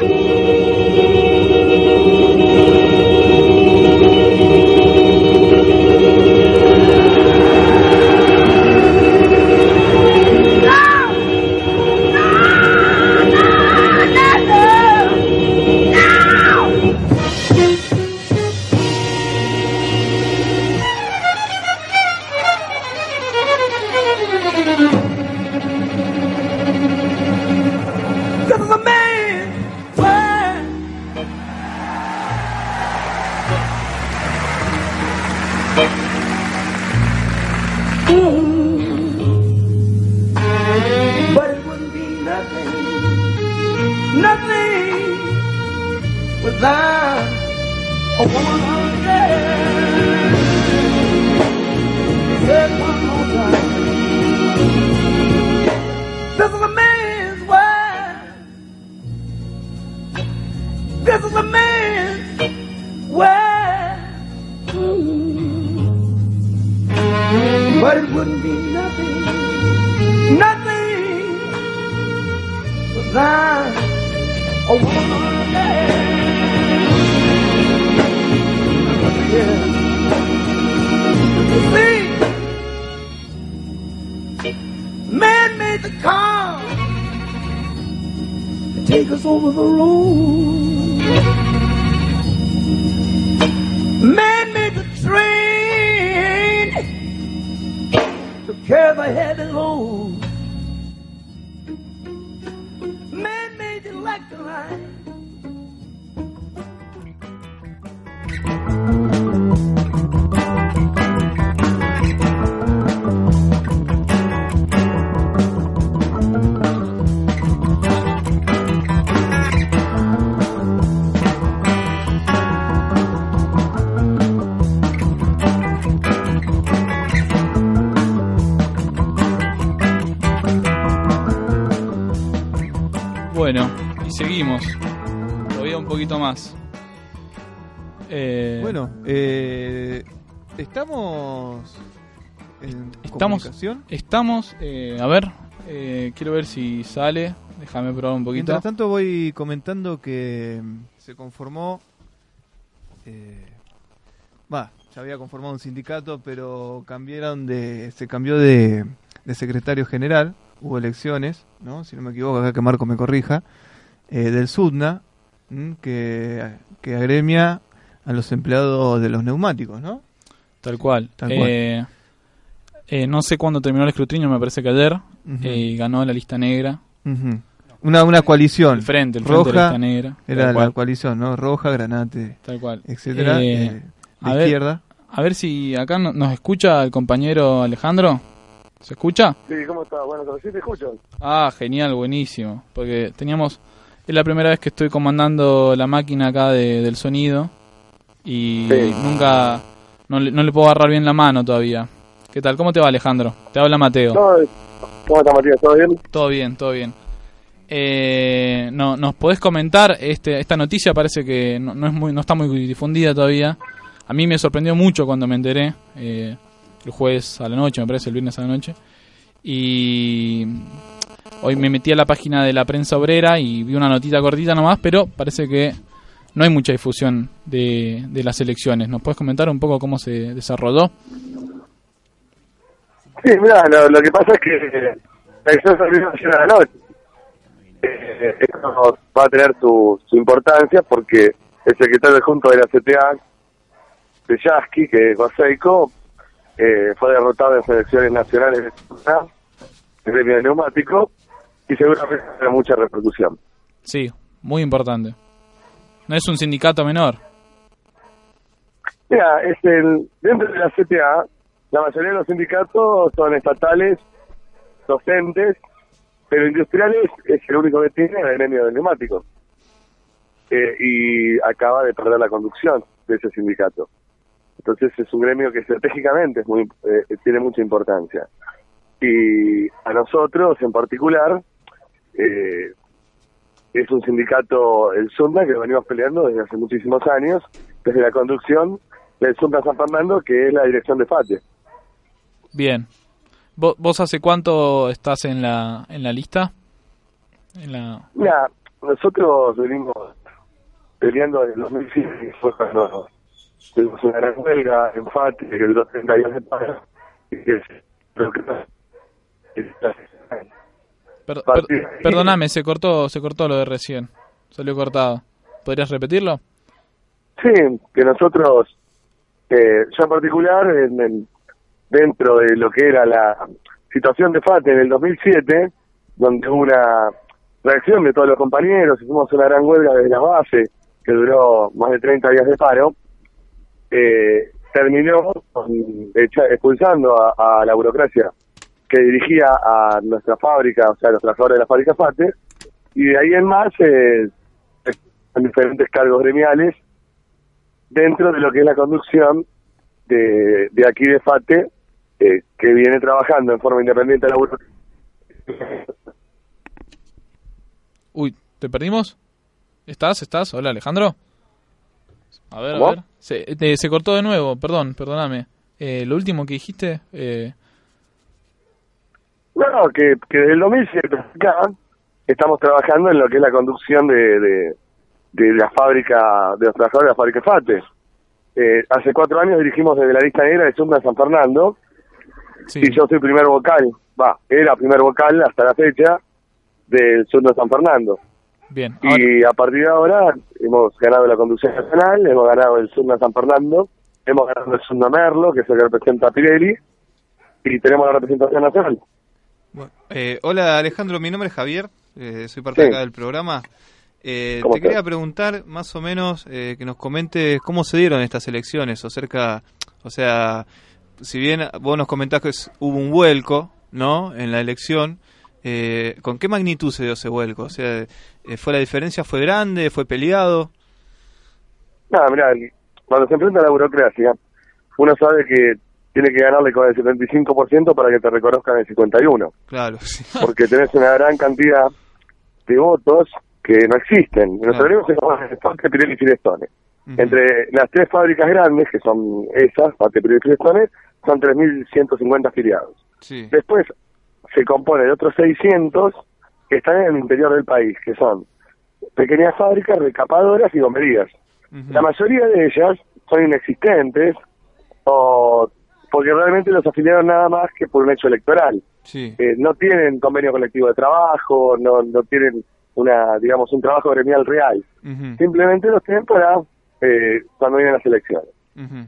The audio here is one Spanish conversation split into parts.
Bye. A woman. Say it one more time. This is a man's world. This is a man's world. Mm. But it wouldn't be nothing, nothing without a woman. Yeah. See, man made the car to take us over the road. Man made the train to carry the heavy load. Bueno, eh, estamos en Estamos- comunicación. estamos. eh, a ver, eh, quiero ver si sale. Déjame probar un poquito. Mientras tanto voy comentando que mm, se conformó, eh, va, ya había conformado un sindicato, pero cambiaron de, se cambió de, de secretario general, hubo elecciones, ¿no? Si no me equivoco, acá que Marco me corrija, eh, del SUDNA, ¿m? que, que agremia a los empleados de los neumáticos, ¿no? Tal cual. Tal cual. Eh, eh, no sé cuándo terminó el escrutinio, me parece que ayer. Eh, y ganó la lista negra. Ujú. Una, una coalición. El frente, el frente de la roja, lista negra. era la coalición, ¿no? Roja, Granate, Tal cual. etcétera, Eh, eh, a de ver, izquierda. A ver si acá no- nos escucha el compañero Alejandro. ¿Se escucha? Sí, ¿cómo estás? Bueno, sí te escucho. Ah, genial, buenísimo. Porque teníamos. Es la primera vez que estoy comandando la máquina acá de- del sonido. Y Sí. nunca. No le, no le puedo agarrar bien la mano todavía. ¿Qué tal? ¿Cómo te va, Alejandro? Te habla Mateo. No, ¿Cómo estás, Matías? ¿Todo bien? Todo bien, todo bien. Eh, no, ¿Nos podés comentar? Este, esta noticia parece que no, no es muy, no está muy difundida todavía. A mí me sorprendió mucho cuando me enteré. eh, el jueves a la noche, me parece, el viernes a la noche. Y hoy me metí a la página de la prensa obrera y vi una notita cortita nomás, pero parece que no hay mucha difusión de, de las elecciones. ¿Nos puedes comentar un poco cómo se desarrolló? Sí, mira, lo, lo que pasa es que la elección se a la noche. Eh, esto va a tener su, su importancia porque el secretario adjunto de la CTA, de Yasky, que es Goseico, eh, fue derrotado en las elecciones nacionales de de neumático, y seguramente tendrá mucha repercusión. Sí, muy importante. No es un sindicato menor. Mira, es el, dentro de la CTA, la mayoría de los sindicatos son estatales, docentes, pero industriales es el único que tiene el gremio de neumáticos. Eh, y acaba de perder la conducción de ese sindicato. Entonces es un gremio que estratégicamente es muy, eh, tiene mucha importancia. Y a nosotros en particular, eh, es un sindicato, el SUNDA, que venimos peleando desde hace muchísimos años, desde la conducción del SUNDA San Fernando, que es la dirección de FATE. Bien. ¿Vos, vos hace cuánto estás en la, en la lista? En la... Mira, nosotros venimos peleando desde el 2007, que fue cuando tuvimos una gran huelga en FAT, que duró 30 días de paro, y que es lo que Per- per- perdóname, se cortó, se cortó lo de recién. Salió cortado. ¿Podrías repetirlo? Sí, que nosotros, eh, yo en particular, en- en- dentro de lo que era la situación de FATE en el 2007, donde hubo una reacción de todos los compañeros, hicimos una gran huelga desde la base, que duró más de 30 días de paro, eh, terminó con- echa- expulsando a, a la burocracia que dirigía a nuestra fábrica, o sea, a los trabajadores de la fábrica FATE, y de ahí en más, eh, en diferentes cargos gremiales, dentro de lo que es la conducción de, de aquí de FATE, eh, que viene trabajando en forma independiente de la. Uy, ¿te perdimos? ¿Estás? ¿Estás? Hola, Alejandro. A ver, ¿Cómo? a ver. Se, te- se cortó de nuevo, perdón, perdóname. Eh, lo último que dijiste, eh, No, que, que desde el 2007 acá estamos trabajando en lo que es la conducción de, de, de la fábrica, de los trabajadores de la fábrica FATE. Eh, hace cuatro años dirigimos desde la lista negra de Sumna San Fernando sí. y yo soy primer vocal, va, era primer vocal hasta la fecha del Sumna San Fernando. Bien. Ahora, Y a partir de ahora hemos ganado la conducción nacional, hemos ganado el Sumna San Fernando, hemos ganado el Sumna Merlo, que es el que representa a Pirelli, y tenemos la representación nacional. Bueno, eh, hola Alejandro, mi nombre es Javier, eh, soy parte Sí. acá del programa. Eh, ¿Cómo te estás? quería preguntar más o menos eh, que nos comentes cómo se dieron estas elecciones, o cerca, o sea, si bien vos nos comentás que es- hubo un vuelco, ¿no? En la elección, eh, ¿con qué magnitud se dio ese vuelco? O sea, eh, ¿fue la diferencia, fue grande, fue peleado? Nada, mirá, cuando se enfrenta a la burocracia, uno sabe que tiene que ganarle con el 75% para que te reconozcan el 51%, Claro, sí. porque tenés una gran cantidad de votos que no existen. Claro. tenemos en Fate, Pirelli y Firestone. Entre las tres fábricas grandes, que son esas, Fate, Pirelli y Firestone, son 3.150 afiliados. Sí. Después se compone de otros 600 que están en el interior del país, que son pequeñas fábricas, recapadoras y gomerías. La mayoría de ellas son inexistentes o porque realmente los afiliaron nada más que por un hecho electoral. Sí. Eh, no tienen convenio colectivo de trabajo, no, no tienen una, digamos, un trabajo gremial real. Simplemente los tienen para eh, cuando vienen las elecciones.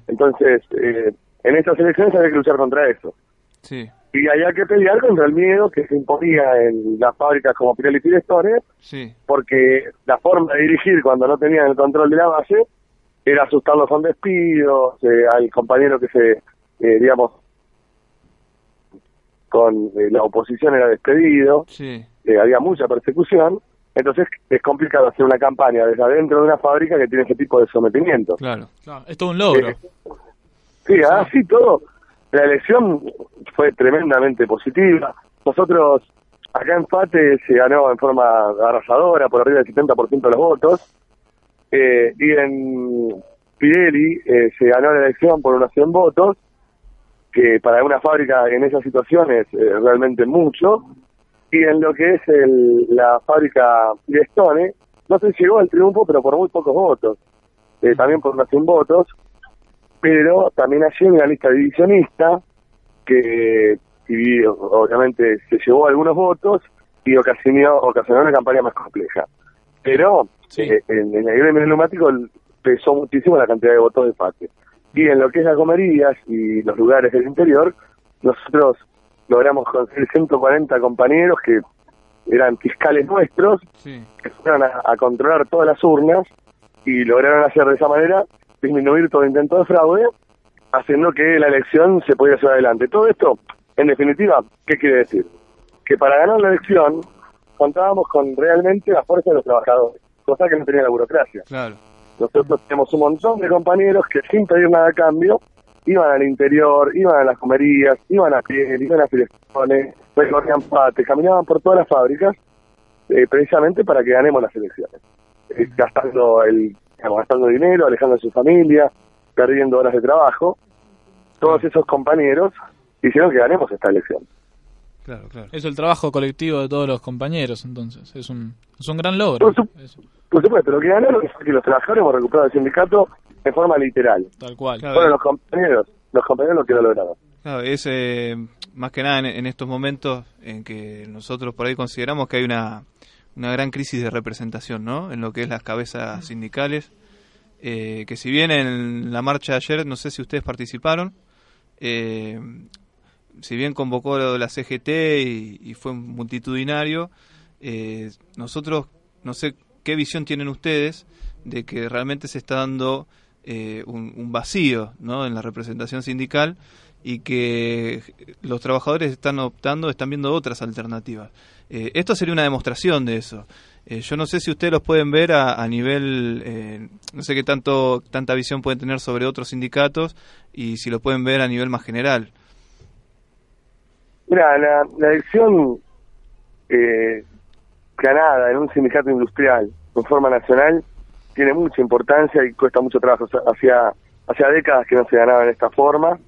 Entonces, eh, en estas elecciones había que luchar contra eso. Sí. Y había que pelear contra el miedo que se imponía en las fábricas como Pirelli y Firestone, Sí. porque la forma de dirigir cuando no tenían el control de la base era asustarlos con despidos, eh, al compañero que se, eh, digamos, con eh, la oposición era despedido, Sí. eh, había mucha persecución, entonces es complicado hacer una campaña desde adentro de una fábrica que tiene ese tipo de sometimiento. Claro. claro, es todo un logro. Sí, así todo. La elección fue tremendamente positiva. Nosotros, acá en Fate, se ganó en forma arrasadora, por arriba del 70% de los votos. Eh, y en Pirelli eh, se ganó la elección por unos 100 votos, que para una fábrica en esa situación es eh, realmente mucho. Y en lo que es el, la fábrica Firestone, no se llegó al triunfo, pero por muy pocos votos. Eh, también por unos 100 votos pero también allí hay una lista divisionista que y, obviamente se llevó algunos votos y ocasionó, ocasionó una campaña más compleja. Pero Sí. eh, en, en el gremio neumático pesó muchísimo la cantidad de votos de FATE. Y en lo que es las comerías y los lugares del interior, nosotros logramos conseguir 140 compañeros que eran fiscales nuestros, Sí. que fueron a, a controlar todas las urnas y lograron hacer de esa manera disminuir todo intento de fraude, haciendo que la elección se pudiera llevar adelante. Todo esto, en definitiva, ¿qué quiere decir? Que para ganar la elección contábamos con realmente la fuerza de los trabajadores, cosa que no tenía la burocracia. Claro. Nosotros tenemos un montón de compañeros que sin pedir nada a cambio iban al interior, iban a las comerías, iban a piel, iban a filestones, recorrían pates, caminaban por todas las fábricas eh, precisamente para que ganemos las elecciones. Eh, gastando el digamos, gastando dinero, alejando a su familia, perdiendo horas de trabajo. Todos esos compañeros hicieron que ganemos esta elección. Claro, claro. Es el trabajo colectivo de todos los compañeros, entonces. Es un, es un gran logro. Por, su- Eso, por supuesto, lo que ganaron es que los trabajadores hemos recuperado el sindicato en forma literal. tal cual. Claro. Fueron los compañeros, los compañeros los que lo lograron. Claro, es eh, más que nada en, en estos momentos en que nosotros por ahí consideramos que hay una, una gran crisis de representación, ¿no? En lo que es las cabezas sindicales. eh, que si bien en la marcha de ayer, no sé si ustedes participaron, eh, si bien convocó la CGT y, fue multitudinario, eh, nosotros no sé qué visión tienen ustedes de que realmente se está dando eh, un, vacío ¿no? en la representación sindical y que los trabajadores están optando, están viendo otras alternativas. Eh, esto sería una demostración de eso. Eh, yo no sé si ustedes los pueden ver a, nivel, no sé qué tanto tanta visión pueden tener sobre otros sindicatos y si lo pueden ver a nivel más general. La, la elección eh, ganada en un sindicato industrial en forma nacional tiene mucha importancia y cuesta mucho trabajo. O sea, hacía, hacía décadas que no se ganaba en esta forma.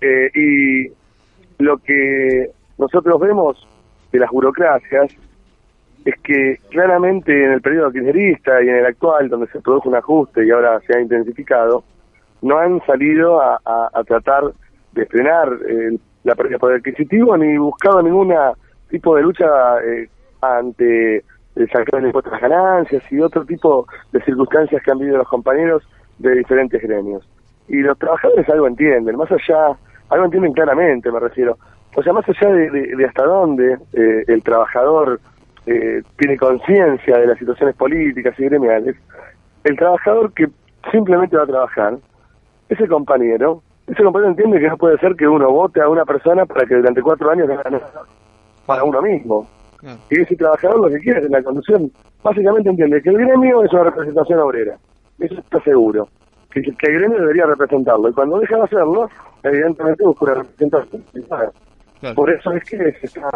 Eh, y lo que nosotros vemos de las burocracias es que claramente en el periodo kirchnerista y en el actual, donde se produjo un ajuste y ahora se ha intensificado, no han salido a, a- tratar de frenar eh, la pérdida de poder adquisitivo ni buscado ningún tipo de lucha eh, ante el sacar a las ganancias y otro tipo de circunstancias que han vivido los compañeros de diferentes gremios. Y los trabajadores algo entienden, más allá, algo entienden claramente, me refiero. O sea, más allá de, de- de hasta dónde eh, el trabajador eh, tiene conciencia de las situaciones políticas y gremiales, el trabajador que simplemente va a trabajar, ese compañero, ese compañero entiende que no puede ser que uno vote a una persona para que durante cuatro años gane para uno mismo. Claro. Y ese trabajador lo que quiere es en la conducción, básicamente entiende que el gremio es una representación obrera, eso está seguro, que, que el gremio debería representarlo, y cuando deja de hacerlo, evidentemente busca una representación. Claro. Por eso es que se están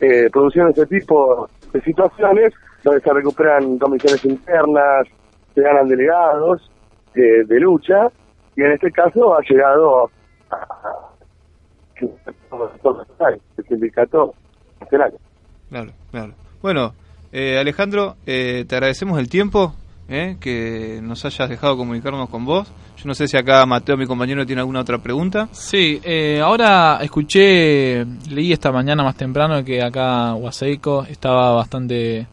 eh, produciendo este tipo de situaciones donde se recuperan comisiones internas, se ganan delegados eh, de lucha y en este caso ha llegado a, a- el sindicato nacional. Claro, claro. Bueno, eh, Alejandro, eh, te agradecemos el tiempo eh, que nos hayas dejado comunicarnos con vos. Yo no sé si acá Mateo, mi compañero, tiene alguna otra pregunta. Sí, eh, ahora escuché, leí esta mañana más temprano que acá Guaseico estaba bastante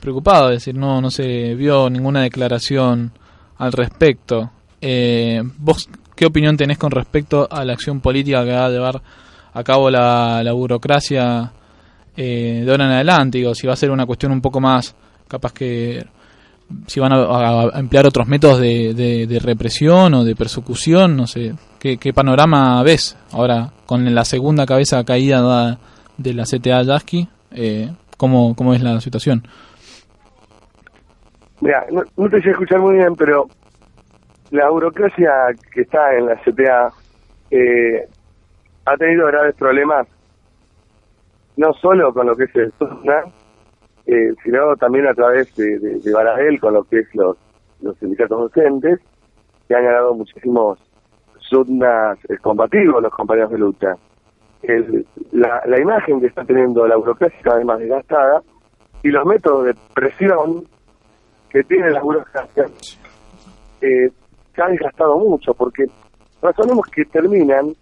preocupado, es decir, no, no se vio ninguna declaración al respecto. Eh, ¿Vos qué opinión tenés con respecto a la acción política que va a llevar a cabo la, la burocracia eh, de ahora en adelante? Digo, si va a ser una cuestión un poco más, capaz que si van a, emplear otros métodos de, represión o de persecución, no sé, ¿qué, panorama ves ahora con la segunda cabeza caída da- de la CTA Yasky? Eh, ¿cómo, ¿Cómo es la situación? Mira, no, no te sé escuchar muy bien, pero la burocracia que está en la CTA eh, ha tenido graves problemas, no solo con lo que es el SUSNA, eh, sino también a través de, de, de Baradel, con lo que es los, los sindicatos docentes, que han ganado muchísimos SUSNAs eh, combativos los compañeros de lucha. El- la, la imagen que está teniendo la burocracia cada vez más desgastada y los métodos de presión que tiene la burocracia eh, se ha desgastado mucho porque razonemos que terminan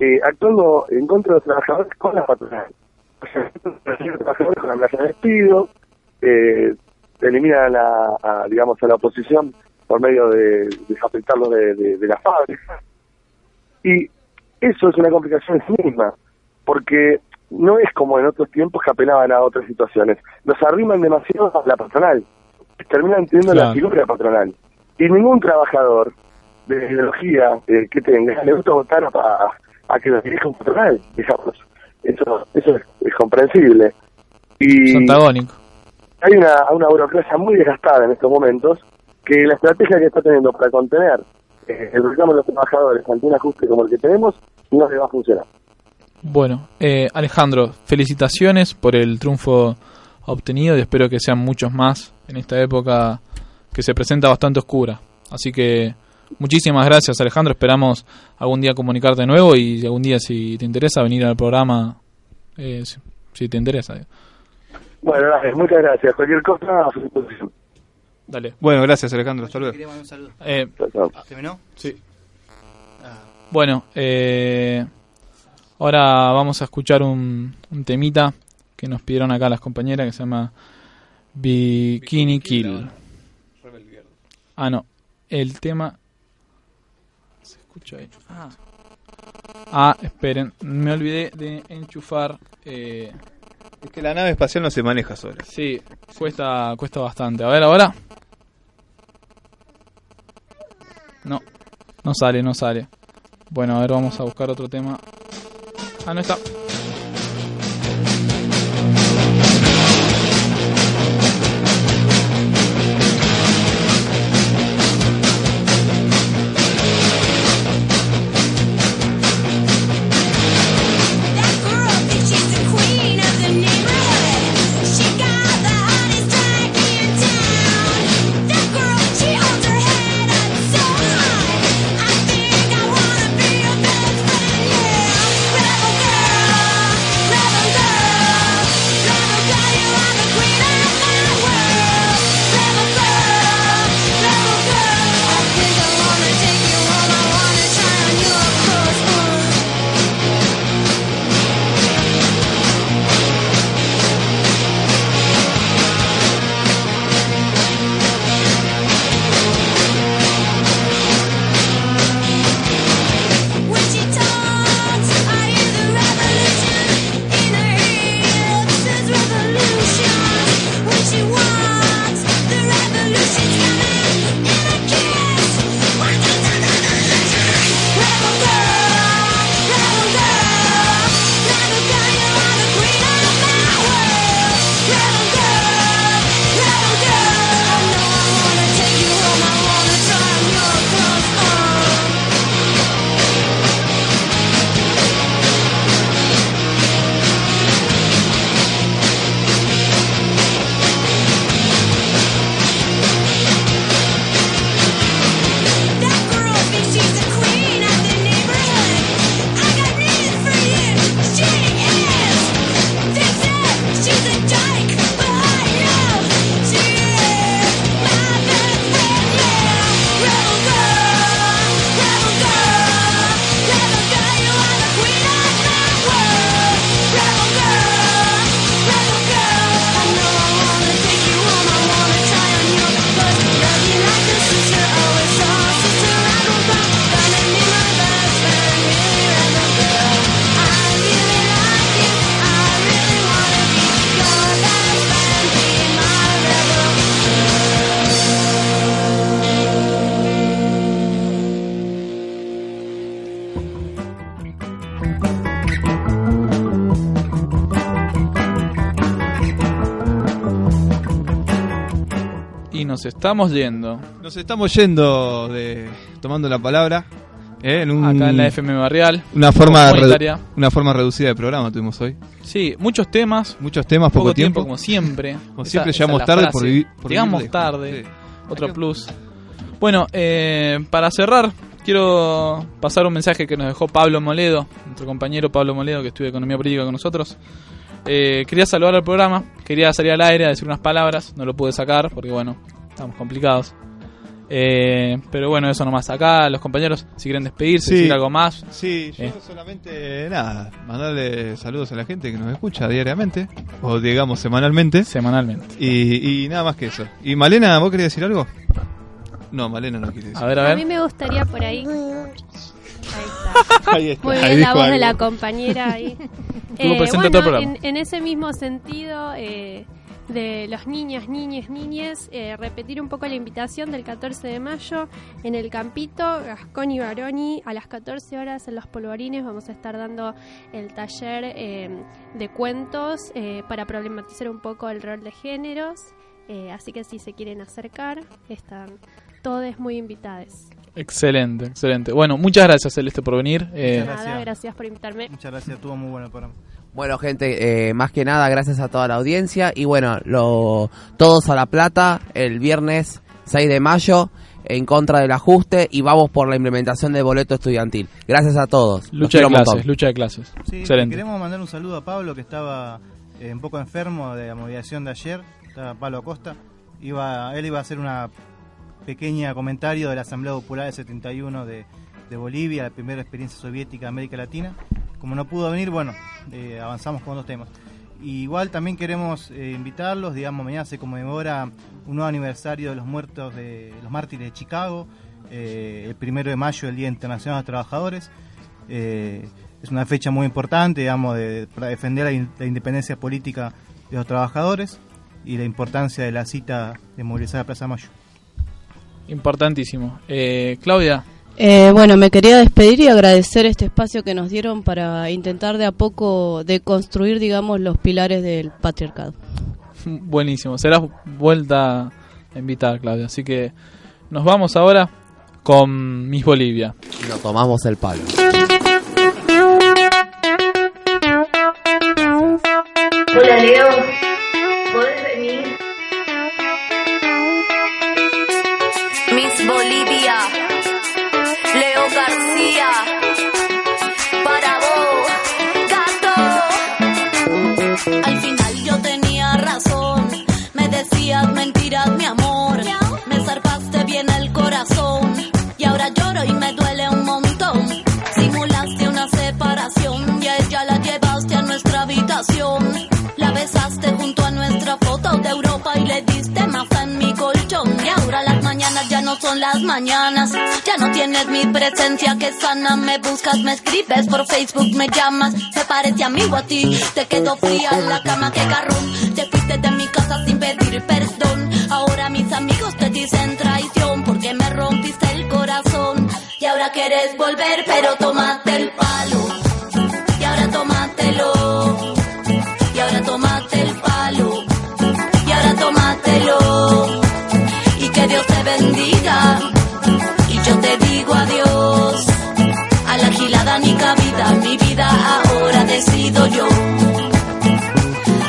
eh, actuando en contra de los trabajadores con la patronal. O sea, los trabajadores con amenaza de despido, eh, eliminan a, a, digamos, a la oposición por medio de desafectarlos de, de, de la fábrica. Y eso es una complicación en sí misma, porque no es como en otros tiempos que apelaban a otras situaciones. Los arriman demasiado a la patronal, terminan teniendo Claro. la figura patronal. Y ningún trabajador de ideología eh, que tenga le gusta votar a, a- a que lo dirija un patronal, digamos. Eso, eso es, es comprensible. Y Es antagónico. hay una, una burocracia muy desgastada en estos momentos que la estrategia que está teniendo para contener eh, el reclamo de los trabajadores ante un ajuste como el que tenemos no le va a funcionar. Bueno, eh, Alejandro, felicitaciones por el triunfo obtenido y espero que sean muchos más en esta época que se presenta bastante oscura. Así que muchísimas gracias Alejandro, esperamos algún día comunicarte de nuevo y algún día si te interesa venir al programa eh, si, si te interesa. Bueno, dale, muchas gracias. Cualquier cosa, a su disposición. Dale. Bueno, gracias Alejandro, hasta luego. Quería mandar un saludo. Eh. Ah, Bueno, eh, ahora vamos a escuchar un, un temita que nos pidieron acá las compañeras que se llama Bikini Kill. Ah, no. El tema. Se escucha ahí. Ah. Ah, esperen. Me olvidé de enchufar. Eh, Es que la nave espacial no se maneja sola. sí, cuesta, cuesta bastante. A ver, ahora. No, no sale, no sale. Bueno, a ver, vamos a buscar otro tema. Ah, no está. Y nos estamos yendo. Nos estamos yendo de tomando la palabra ¿eh? en un- Acá en la FM Barrial. una forma redu- una forma reducida de programa tuvimos hoy. Sí, muchos temas. Muchos temas, poco, Poco tiempo, tiempo. como siempre. Como Esa- siempre esa llegamos tarde por vivir por Llegamos vivir tarde. Sí. Otro plus. Bueno, eh, para cerrar, quiero pasar un mensaje que nos dejó Pablo Moledo, nuestro compañero Pablo Moledo, que estudia Economía Política con nosotros. Eh, quería saludar al programa, quería salir al aire a decir unas palabras, no lo pude sacar porque, bueno, estamos complicados. Eh, pero bueno, eso nomás. Acá los compañeros, si quieren despedirse, Sí. decir algo más. Sí, yo Eh. solamente nada, mandarle saludos a la gente que nos escucha diariamente, o digamos semanalmente, Semanalmente. y, y nada más que eso. ¿Y Malena, vos querías decir algo? No, Malena no quiere decir. A ver, a A mí ver. me gustaría por ahí. Ahí está. Ahí está, Muy ahí bien la voz de la compañera ahí. Estuvo presente todo el programa. en, en ese mismo sentido eh, de los niñas, niñes, niñes, eh, repetir un poco la invitación del 14 de mayo en el Campito, Gascón y Baroni, a las 14 horas en Los Polvorines vamos a estar dando el taller eh, de cuentos eh, para problematizar un poco el rol de géneros. Eh, así que si se quieren acercar, están todos muy invitados. Excelente, excelente. Bueno, muchas gracias, Celeste, por venir. Eh, Muchas Nada, gracias. gracias por invitarme. Muchas gracias, estuvo muy bueno el programa. Bueno, gente, eh, más que nada, gracias a toda la audiencia. Y bueno, lo, todos a La Plata el viernes 6 de mayo. en contra del ajuste y vamos por la implementación del boleto estudiantil. Gracias a todos. Los Lucha de clases, montón. lucha de clases. Sí, Excelente. queremos mandar un saludo a Pablo que estaba eh, un poco enfermo de la movilización de ayer, estaba Pablo Acosta. Iba, él iba a hacer una pequeña comentario de la Asamblea Popular del 71 de, de Bolivia, la primera experiencia soviética de América Latina. Como no pudo venir, bueno, eh, avanzamos con dos temas. Igual también queremos eh, invitarlos, digamos, mañana se conmemora un nuevo aniversario de los muertos de los mártires de Chicago, eh, el primero de mayo, el Día Internacional de los Trabajadores. Es una fecha muy importante, digamos, para defender la, in- la independencia política de los trabajadores y la importancia de la cita de movilizar a Plaza Mayo. Importantísimo. Eh, Claudia, Eh, bueno, me quería despedir y agradecer este espacio que nos dieron para intentar de a poco deconstruir, digamos, los pilares del patriarcado. buenísimo. Serás vuelta a invitar, Claudia. Así que nos vamos ahora con Miss Bolivia. Y nos tomamos el palo. Hola Leo, las mañanas. Ya no tienes mi presencia que sana. Me buscas, me escribes por Facebook, me llamas. Me parece amigo a ti. Te quedo fría la cama, que garrón. Te fuiste de mi casa sin pedir perdón. Ahora mis amigos te dicen traición porque me rompiste el corazón. Y ahora quieres volver, pero tómate Y yo te digo adiós. A la gilada ni cabida. Mi vida ahora decido yo.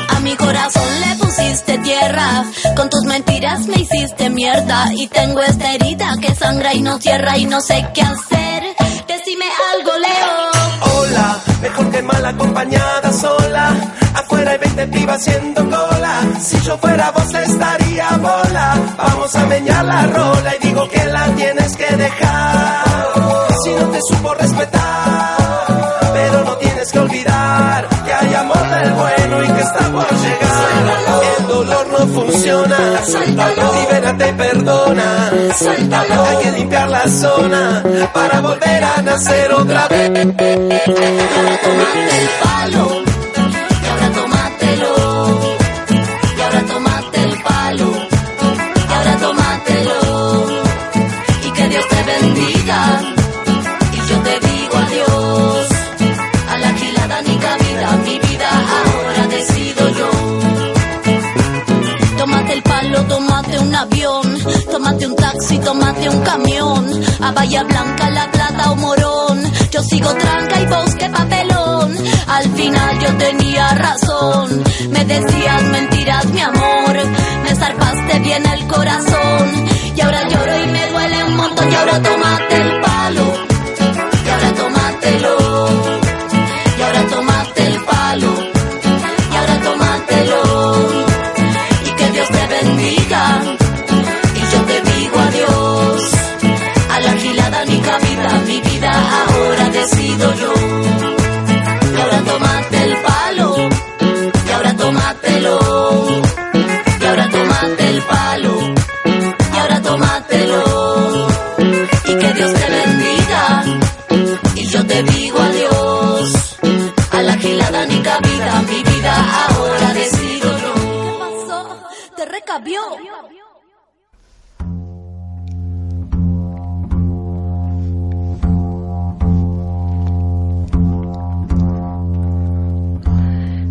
A mi corazón le pusiste tierra. Con tus mentiras me hiciste mierda. Y tengo esta herida que sangra y no cierra. Y no sé qué hacer. Decime algo, Leo. Hola, mejor que mal acompañada sola. Afuera hay 20 pibas haciendo cola. Si yo fuera vos estaría bola. Vamos a meñar la rola y digo que la tienes que dejar. Si no te supo respetar, pero no tienes que olvidar que hay amor del bueno y que está por llegar. El dolor no funciona. Libérate y perdona. Hay que limpiar la zona para volver a nacer otra vez. Yo tenía razón. Me decías mentiras, mi amor. Me zarpaste bien el corazón.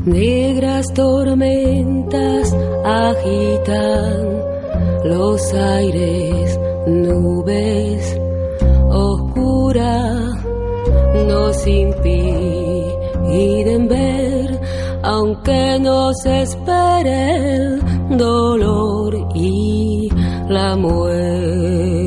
Negras tormentas agitan los aires, nubes oscuras nos impiden ver, aunque nos espere el dolor y la muerte.